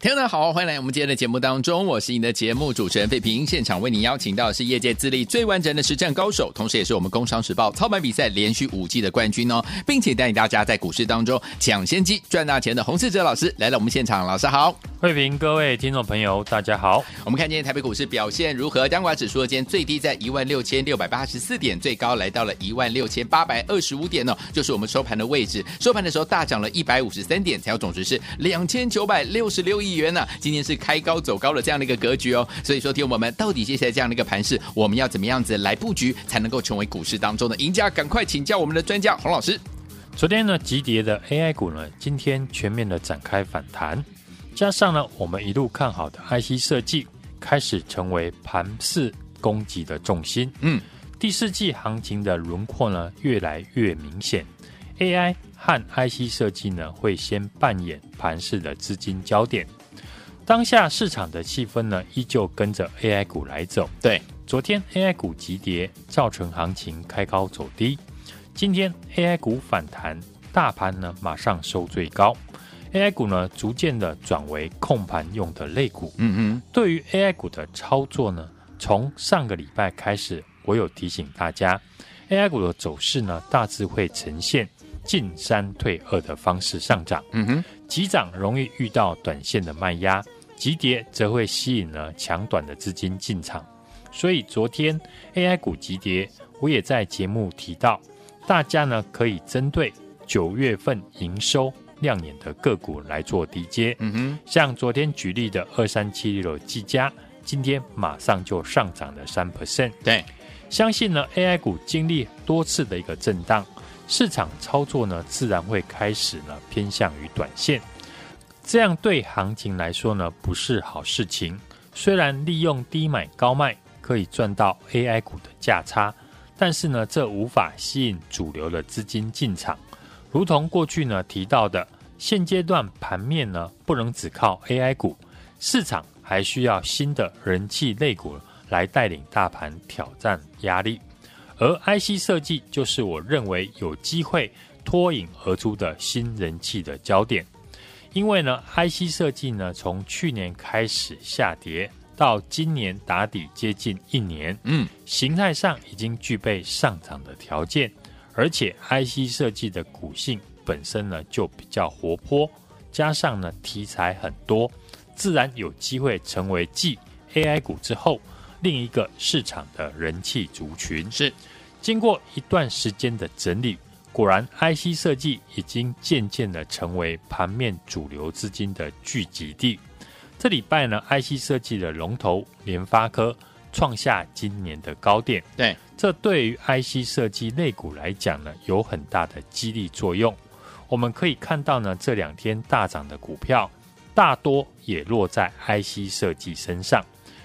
听众好，欢迎来我们今天的节目当中，我是你的节目主持人费平。现场为您邀请到的是业界资历最完整的实战高手，同时也是我们《工商时报》操盘比赛连续五季的冠军哦，并且带领大家在股市当中抢先机赚大钱的洪世哲老师来到我们现场，老师好，费平，各位听众朋友大家好。我们看今天台北股市表现如何？加权指数今天最低在一万六千六百八十四点，最高来到了一万六千八百二十五点哦，就是我们收盘的位置。收盘的时候大涨了一百五十三点，才有总值是两千九百六十六亿元呢、啊。今天是开高走高的这样的一个格局哦，所以说，听我们到底接下来这样的一个盘势，我们要怎么样子来布局，才能够成为股市当中的赢家？赶快请教我们的专家洪老师。昨天呢，急跌的 AI 股呢，今天全面的展开反弹，加上呢，我们一路看好的 IC 设计开始成为盘势攻击的重心。嗯，第四季行情的轮廓呢，越来越明显，AI 和 IC 设计呢，会先扮演盘势的资金焦点。当下市场的气氛呢，依旧跟着 AI 股来走。对，昨天 AI 股急跌，造成行情开高走低。今天 AI 股反弹，大盘呢马上收最高。AI 股呢逐渐的转为控盘用的类股。嗯嗯，对于 AI 股的操作呢，从上个礼拜开始，我有提醒大家，AI 股的走势呢大致会呈现进三退二的方式上涨。嗯哼，急涨容易遇到短线的卖压。急跌则会吸引了强短的资金进场，所以昨天 AI 股急跌，我也在节目提到，大家呢可以针对九月份营收亮眼的个股来做低接。嗯哼，像昨天举例的二三七六的技嘉，今天马上就上涨了三 percent。对，相信呢 AI 股经历多次的一个震荡，市场操作呢自然会开始呢偏向于短线。这样对行情来说呢，不是好事情。虽然利用低买高卖可以赚到 AI 股的价差，但是呢，这无法吸引主流的资金进场。如同过去呢提到的，现阶段盘面呢不能只靠 AI 股，市场还需要新的人气类股来带领大盘挑战压力。而 IC 设计就是我认为有机会脱颖而出的新人气的焦点。因为呢，IC 设计呢，从去年开始下跌，到今年打底接近一年，嗯，形态上已经具备上涨的条件，而且 IC 设计的股性本身呢就比较活泼，加上呢题材很多，自然有机会成为继 AI 股之后另一个市场的人气族群。是，经过一段时间的整理。果然，IC 设计已经渐渐的成为盘面主流资金的聚集地。这礼拜呢，IC 设计的龙头联发科创下今年的高点。对，这对于 IC 设计类股来讲呢，有很大的激励作用。我们可以看到呢，这两天大涨的股票，大多也落在 IC 设计身上。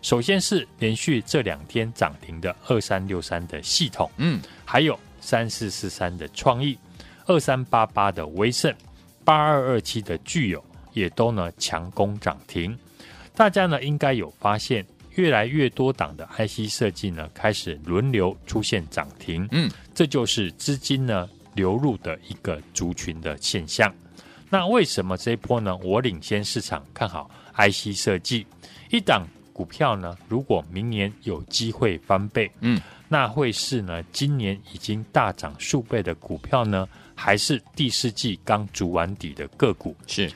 首先是连续这两天涨停的二三六三的系统，嗯，还有。三四四三的创意，二三八八的威盛，八二二七的具有，也都呢强攻涨停。大家呢应该有发现，越来越多档的 IC 设计呢开始轮流出现涨停。嗯，这就是资金呢流入的一个族群的现象。那为什么这一波呢？我领先市场看好 IC 设计一档股票呢？如果明年有机会翻倍，嗯。那会是呢？今年已经大涨数倍的股票呢，还是第四季刚筑完底的个股？是。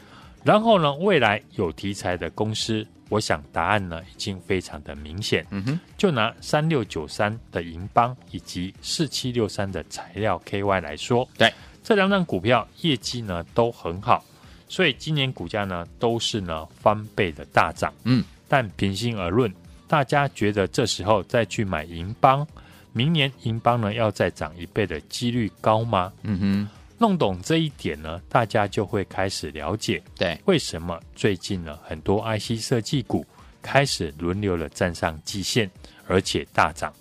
然后呢，未来有题材的公司，我想答案呢已经非常的明显。嗯哼，就拿三六九三的银邦以及四七六三的材料 KY 来说，对，这两张股票业绩呢都很好，所以今年股价呢都是呢翻倍的大涨。嗯，但平心而论。大家觉得这时候再去买银邦，明年银邦呢要再涨一倍的几率高吗？嗯哼，弄懂这一点呢，大家就会开始了解，对，为什么最近呢很多 IC 设计股开始轮流的站上季线，而且大涨，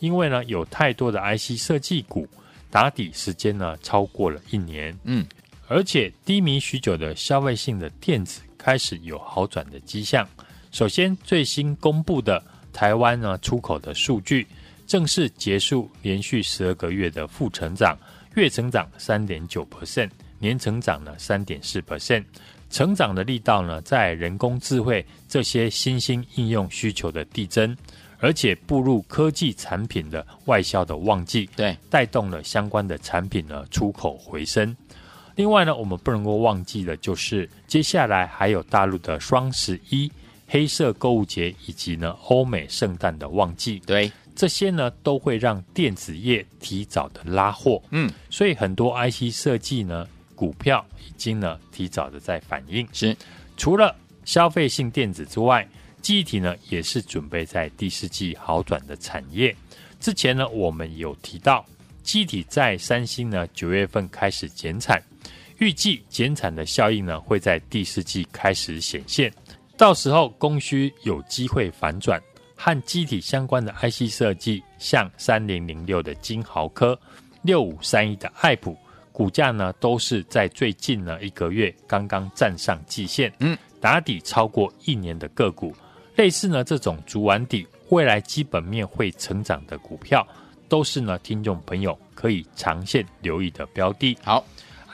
因为呢有太多的 IC 设计股打底时间呢超过了一年，嗯，而且低迷许久的消费性的电子开始有好转的迹象。首先，最新公布的台湾呢出口的数据，正式结束连续十二个月的负成长，月成长三点九 percent，年成长呢三点四。percent，成长的力道呢，在人工智慧这些新兴应用需求的递增，而且步入科技产品的外销的旺季，对，带动了相关的产品呢出口回升。另外呢，我们不能够忘记的，就是接下来还有大陆的双十一、黑色购物节以及呢欧美圣诞的旺季，对，这些呢都会让电子业提早的拉货，嗯，所以很多 IC 设计呢股票已经呢提早的在反应。是，除了消费性电子之外，记忆体呢也是准备在第四季好转的产业。之前呢我们有提到，记忆体在三星呢九月份开始减产。预计减产的效应呢，会在第四季开始显现，到时候供需有机会反转，和机体相关的 IC 设计，像三零零六的金豪科、六五三一的爱普，股价呢都是在最近呢一个月刚刚站上季线，嗯，打底超过一年的个股，类似呢这种筑完底，未来基本面会成长的股票，都是呢听众朋友可以长线留意的标的。好。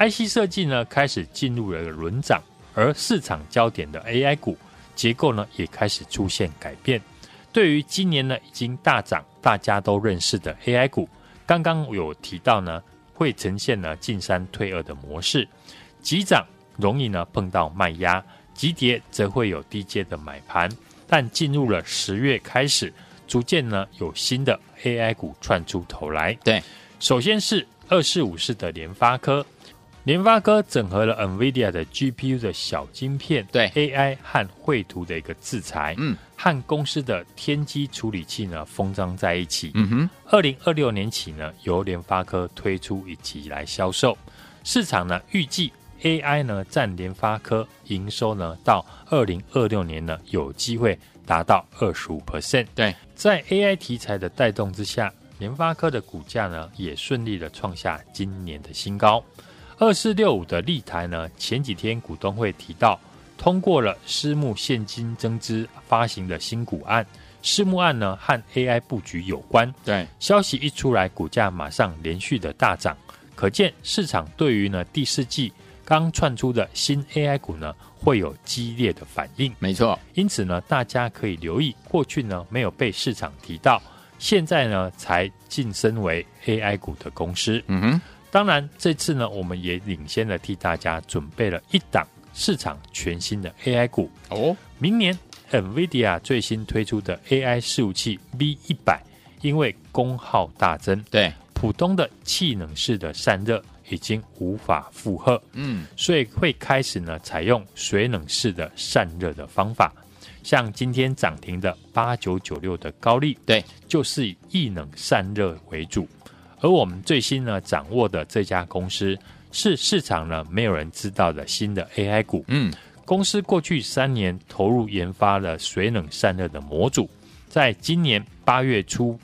IC 设计呢开始进入了轮涨，而市场焦点的 AI 股结构呢也开始出现改变。对于今年呢已经大涨、大家都认识的 AI 股，刚刚有提到呢会呈现呢进三退二的模式，急涨容易呢碰到卖压，急跌则会有低阶的买盘。但进入了十月开始，逐渐呢有新的 AI 股窜出头来。对，首先是二四五四的联发科。联发科整合了 NVIDIA 的 GPU 的小晶片，对 AI 和绘图的一个制裁，嗯，和公司的天玑处理器呢封装在一起。嗯哼，二零二六年起呢，由联发科推出以及来销售。市场呢预计 AI 呢占联发科营收呢到二零二六年呢有机会达到二十五 percent。对，在 AI 题材的带动之下，联发科的股价呢也顺利的创下今年的新高。二四六五的立台呢，前几天股东会提到，通过了私募现金增资发行的新股案。私募案呢和 AI 布局有关。对，消息一出来，股价马上连续的大涨，可见市场对于呢第四季刚窜出的新 AI 股呢会有激烈的反应。没错，因此呢，大家可以留意，过去呢没有被市场提到，现在呢才晋升为 AI 股的公司。嗯哼。当然，这次呢，我们也领先的替大家准备了一档市场全新的 AI 股哦。明年 NVIDIA 最新推出的 AI 伺服器 V 一百，因为功耗大增，对普通的气冷式的散热已经无法负荷，嗯，所以会开始呢采用水冷式的散热的方法。像今天涨停的八九九六的高利，对，就是以液冷散热为主。而我们最新呢掌握的这家公司是市场呢没有人知道的新的 AI 股。嗯，公司过去三年投入研发了水冷散热的模组，在今年八月初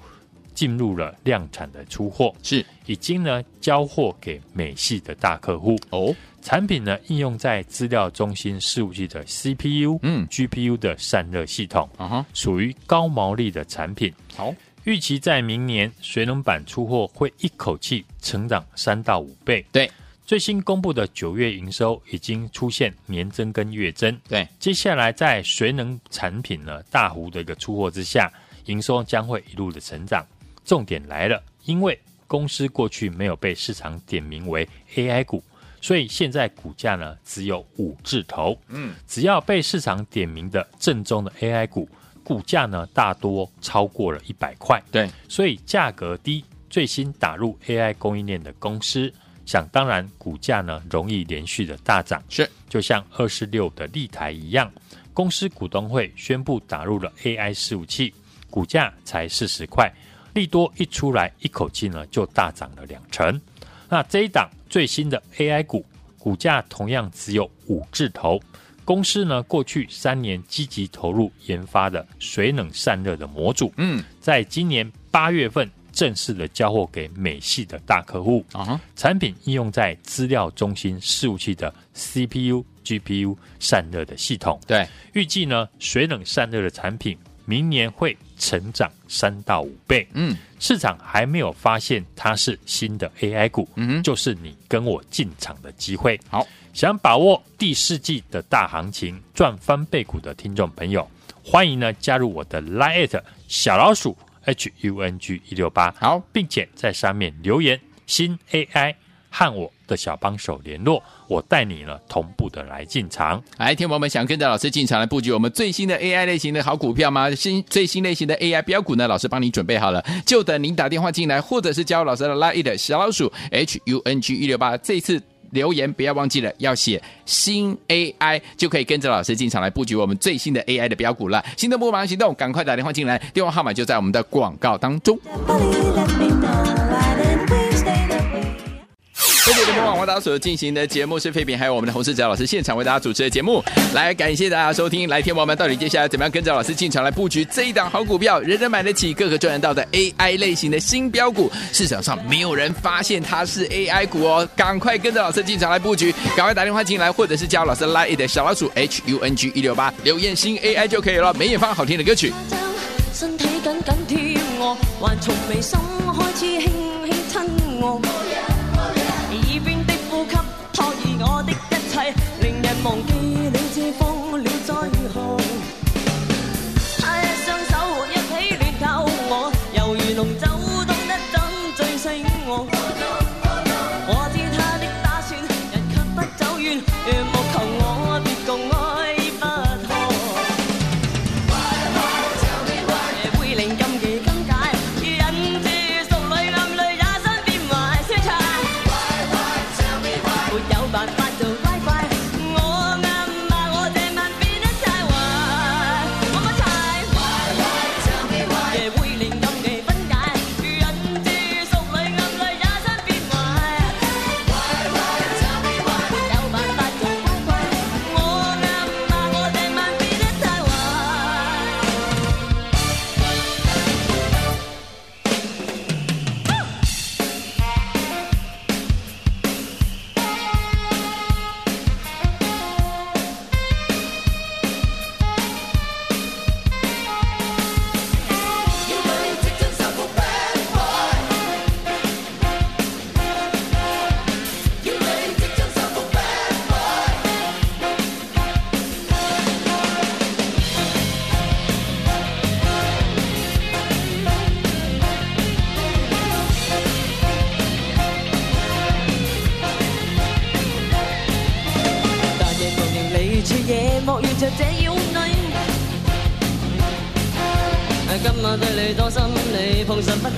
进入了量产的出货，是已经呢交货给美系的大客户。哦，产品呢应用在资料中心事务器的 CPU、嗯 GPU 的散热系统，啊哈，属于高毛利的产品。好。预期在明年水冷板出货会一口气成长三到五倍。对，最新公布的九月营收已经出现年增跟月增。对，接下来在水冷产品呢大幅的一个出货之下，营收将会一路的成长。重点来了，因为公司过去没有被市场点名为 AI 股，所以现在股价呢只有五字头。嗯，只要被市场点名的正宗的 AI 股。股价呢，大多超过了一百块，对，所以价格低，最新打入 AI 供应链的公司，想当然股价呢容易连续的大涨，是，就像二十六的立台一样，公司股东会宣布打入了 AI 伺服器，股价才四十块，利多一出来，一口气呢就大涨了两成，那这一档最新的 AI 股，股价同样只有五字头。公司呢，过去三年积极投入研发的水冷散热的模组，嗯，在今年八月份正式的交货给美系的大客户啊，产品应用在资料中心伺服器的 CPU、GPU 散热的系统。对，预计呢，水冷散热的产品明年会成长三到五倍。嗯，市场还没有发现它是新的 AI 股，嗯，就是你跟我进场的机会。好。想把握第四季的大行情赚翻倍股的听众朋友，欢迎呢加入我的 Lite 小老鼠 H U N G 一六八，好，并且在上面留言新 AI 和我的小帮手联络，我带你呢同步的来进场。来，听友们想跟着老师进场来布局我们最新的 AI 类型的好股票吗？新最新类型的 AI 标股呢？老师帮你准备好了，就等您打电话进来，或者是加入老师的 Lite 小老鼠 H U N G 一六八，这次。留言不要忘记了，要写新 AI 就可以跟着老师进场来布局我们最新的 AI 的标股了。心动不忙行动，赶快打电话进来，电话号码就在我们的广告当中。飞碟联播网为大家所进行的节目是废品，还有我们的洪士哲老师现场为大家主持的节目。来，感谢大家收听。来，天王们，到底接下来怎么样跟着老师进场来布局这一档好股票？人人买得起，各个赚得到的 AI 类型的新标股，市场上没有人发现它是 AI 股哦。赶快跟着老师进场来布局，赶快打电话进来，或者是加老师 Line 的小老鼠 H U N G 一六八留言新 AI 就可以了。梅艳芳好听的歌曲。身体紧紧贴我，还从眉心开始轻轻亲我。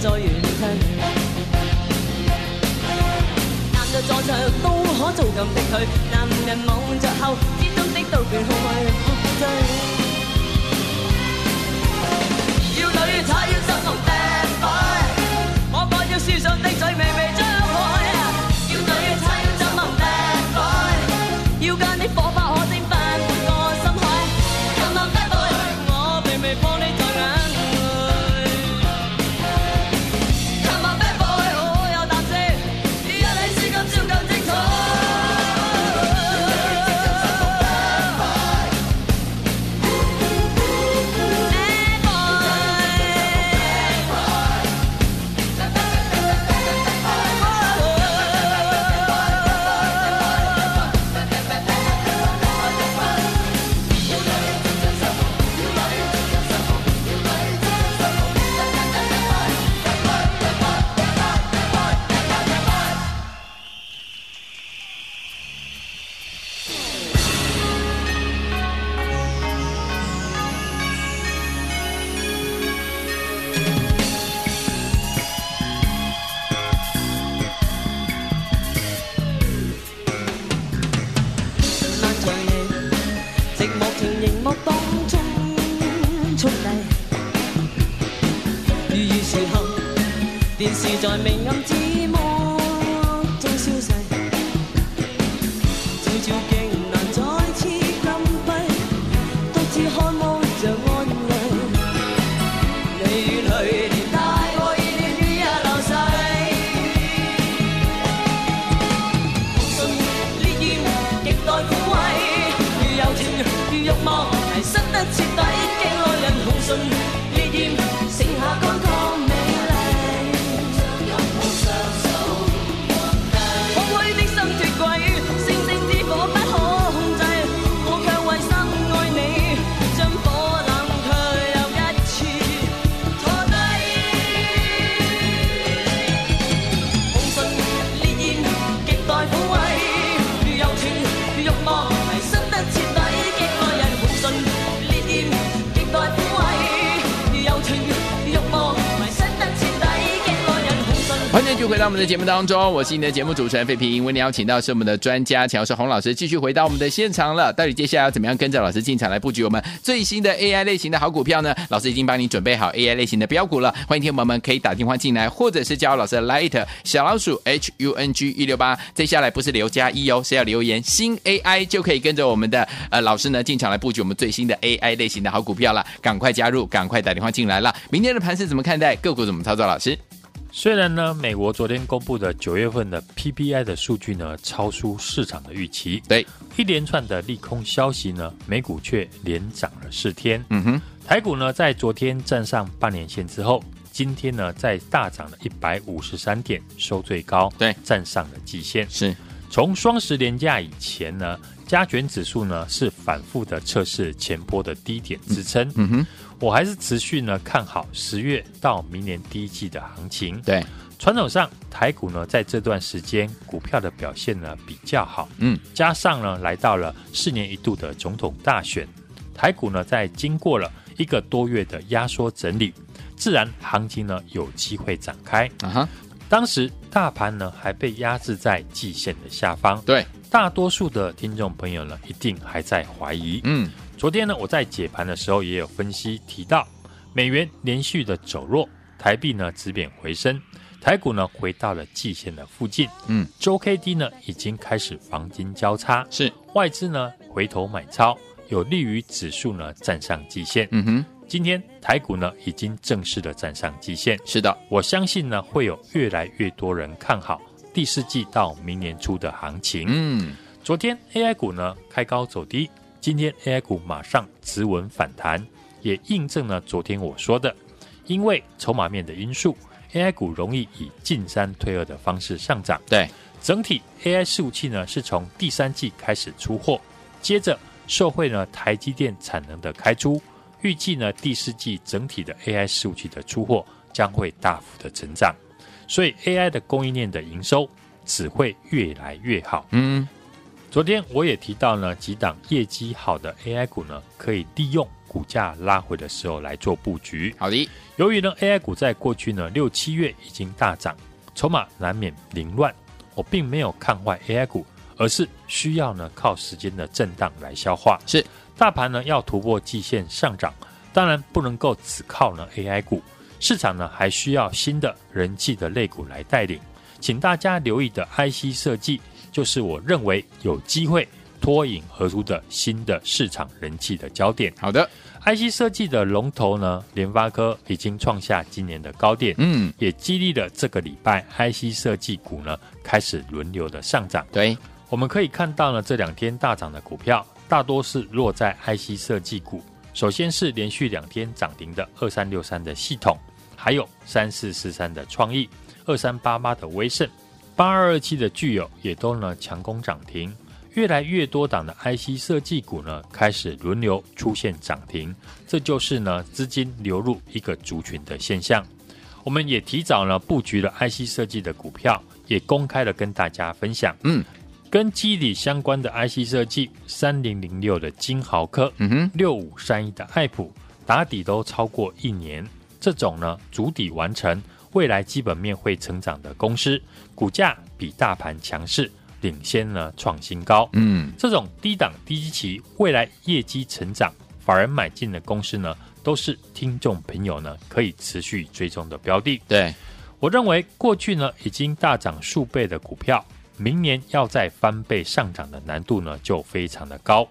再远近站着坐着都可做禁的队续回到我们的节目当中，我是你的节目主持人费平。为你邀请到是我们的专家乔世洪老师，继续回到我们的现场了。到底接下来要怎么样跟着老师进场来布局我们最新的 AI 类型的好股票呢？老师已经帮你准备好 AI 类型的标股了。欢迎听友们可以打电话进来，或者是加入老师的 Light 小老鼠 H U N G 一六八。接下来不是留加一哦，是要留言新 AI 就可以跟着我们的呃老师呢进场来布局我们最新的 AI 类型的好股票了。赶快加入，赶快打电话进来了。明天的盘是怎么看待？个股怎么操作？老师？虽然呢，美国昨天公布的九月份的 PPI 的数据呢，超出市场的预期，对，一连串的利空消息呢，美股却连涨了四天。嗯哼，台股呢，在昨天站上半年线之后，今天呢，再大涨了一百五十三点，收最高，对，站上了季线。是，从双十连假以前呢，加权指数呢是反复的测试前波的低点支撑。嗯，嗯哼。我还是持续呢看好十月到明年第一季的行情。对，传统上台股呢在这段时间股票的表现呢比较好。嗯，加上呢来到了四年一度的总统大选，台股呢在经过了一个多月的压缩整理，自然行情呢有机会展开。啊哈，当时大盘呢还被压制在季线的下方。对，大多数的听众朋友呢一定还在怀疑。嗯。昨天呢，我在解盘的时候也有分析提到，美元连续的走弱，台币呢止贬回升，台股呢回到了季线的附近。嗯，周 K D 呢已经开始黄金交叉，是外资呢回头买超，有利于指数呢站上季线。嗯哼，今天台股呢已经正式的站上季线。是的，我相信呢会有越来越多人看好第四季到明年初的行情。嗯，昨天 AI 股呢开高走低。今天 AI 股马上止稳反弹，也印证了昨天我说的，因为筹码面的因素，AI 股容易以进三退二的方式上涨。对，整体 AI 伺服器呢是从第三季开始出货，接着受惠呢台积电产能的开出，预计呢第四季整体的 AI 伺服器的出货将会大幅的成长，所以 AI 的供应链的营收只会越来越好。嗯。昨天我也提到呢，几档业绩好的 AI 股呢，可以利用股价拉回的时候来做布局。好的，由于呢 AI 股在过去呢六七月已经大涨，筹码难免凌乱，我并没有看坏 AI 股，而是需要呢靠时间的震荡来消化。是，大盘呢要突破季线上涨，当然不能够只靠呢 AI 股，市场呢还需要新的人气的类股来带领，请大家留意的 IC 设计。就是我认为有机会脱颖而出的新的市场人气的焦点。好的，IC 设计的龙头呢，联发科已经创下今年的高点，嗯，也激励了这个礼拜 IC 设计股呢开始轮流的上涨。对，我们可以看到呢，这两天大涨的股票大多是落在 IC 设计股。首先是连续两天涨停的二三六三的系统，还有三四四三的创意，二三八八的威盛。八二二七的具有也都呢强攻涨停，越来越多档的 IC 设计股呢开始轮流出现涨停，这就是呢资金流入一个族群的现象。我们也提早呢布局了 IC 设计的股票，也公开了跟大家分享。嗯，跟机理相关的 IC 设计，三零零六的金豪科，嗯哼，六五三一的爱普打底都超过一年，这种呢主底完成。未来基本面会成长的公司，股价比大盘强势，领先呢创新高。嗯，这种低档低基期，未来业绩成长，法人买进的公司呢，都是听众朋友呢可以持续追踪的标的。对，我认为过去呢已经大涨数倍的股票，明年要再翻倍上涨的难度呢就非常的高。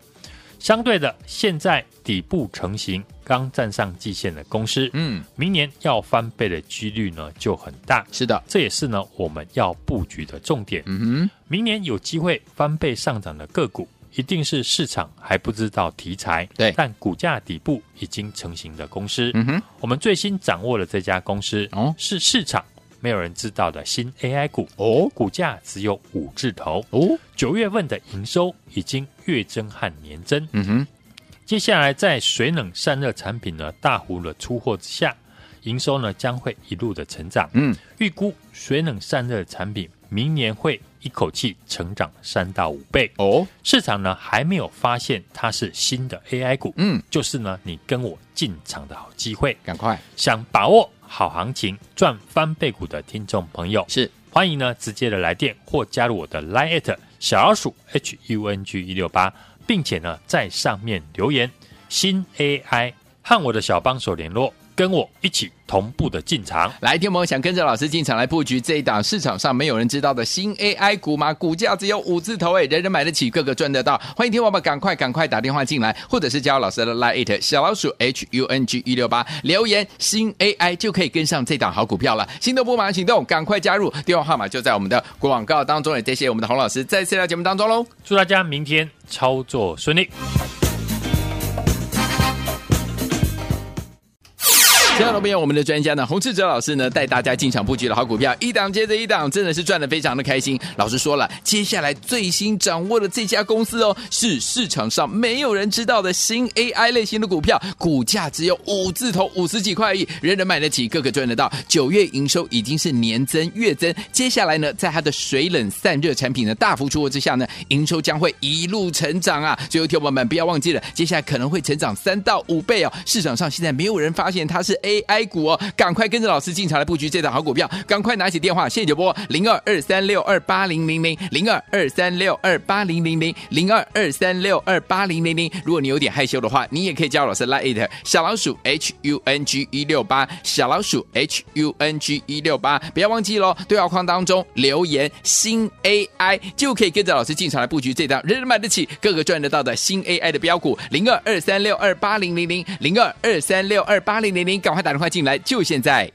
相对的，现在底部成型、刚站上季线的公司，嗯，明年要翻倍的几率呢就很大。是的，这也是呢我们要布局的重点。嗯哼，明年有机会翻倍上涨的个股，一定是市场还不知道题材，对，但股价底部已经成型的公司。嗯哼，我们最新掌握了这家公司，哦，是市场。没有人知道的新 AI 股哦，股价只有五字头哦，九月份的营收已经月增和年增。嗯哼，接下来在水冷散热产品呢大幅的出货之下，营收呢将会一路的成长。嗯，预估水冷散热产品明年会一口气成长三到五倍。哦，市场呢还没有发现它是新的 AI 股。嗯，就是呢你跟我进场的好机会，赶快想把握好行情赚翻倍股的听众朋友，是。欢迎呢直接的来电或加入我的 Line@ 小老鼠 H U N G 一六八，并且呢在上面留言。新 AI 和我的小帮手联络。跟我一起同步的进场，来，听我们想跟着老师进场来布局这一档市场上没有人知道的新 AI 股吗？股价只有五字头，哎，人人买得起，个个赚得到。欢迎听我们赶快赶快打电话进来，或者是加入老师的 Line 小老鼠 H U N G 一六八留言新 AI 就可以跟上这档好股票了。心动不马上行动，赶快加入，电话号码就在我们的广告当中。也谢谢我们的洪老师再次来节目当中喽，祝大家明天操作顺利。亲爱的朋友，我们的专家呢，洪志哲老师呢，带大家进场布局的好股票，一档接着一档，真的是赚得非常的开心。老师说了，接下来最新掌握的这家公司哦，是市场上没有人知道的新 AI 类型的股票，股价只有五字头，五十几块而已，人人买得起，个个赚得到。九月营收已经是年增月增，接下来呢，在它的水冷散热产品呢大幅出货之下呢，营收将会一路成长啊！最后，听友们不要忘记了，接下来可能会成长三到五倍哦。市场上现在没有人发现它是。AI 股哦，赶快跟着老师进场来布局这档好股票，赶快拿起电话，现在就拨零二二三六二八零零零零二二三六二八零零零零二二三六二八零零零。如果你有点害羞的话，你也可以加老师 Line 小老鼠 H U N G 一六八小老鼠 H U N G 一六八，不要忘记喽，对话框当中留言新 AI 就可以跟着老师进场来布局这档人人买得起、个个赚得到的新 AI 的标股零二二三六二八零零零零二二三六二八零零零，赶快打电话进来，就现在。